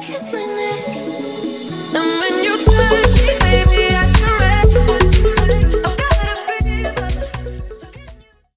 Kiss my neck.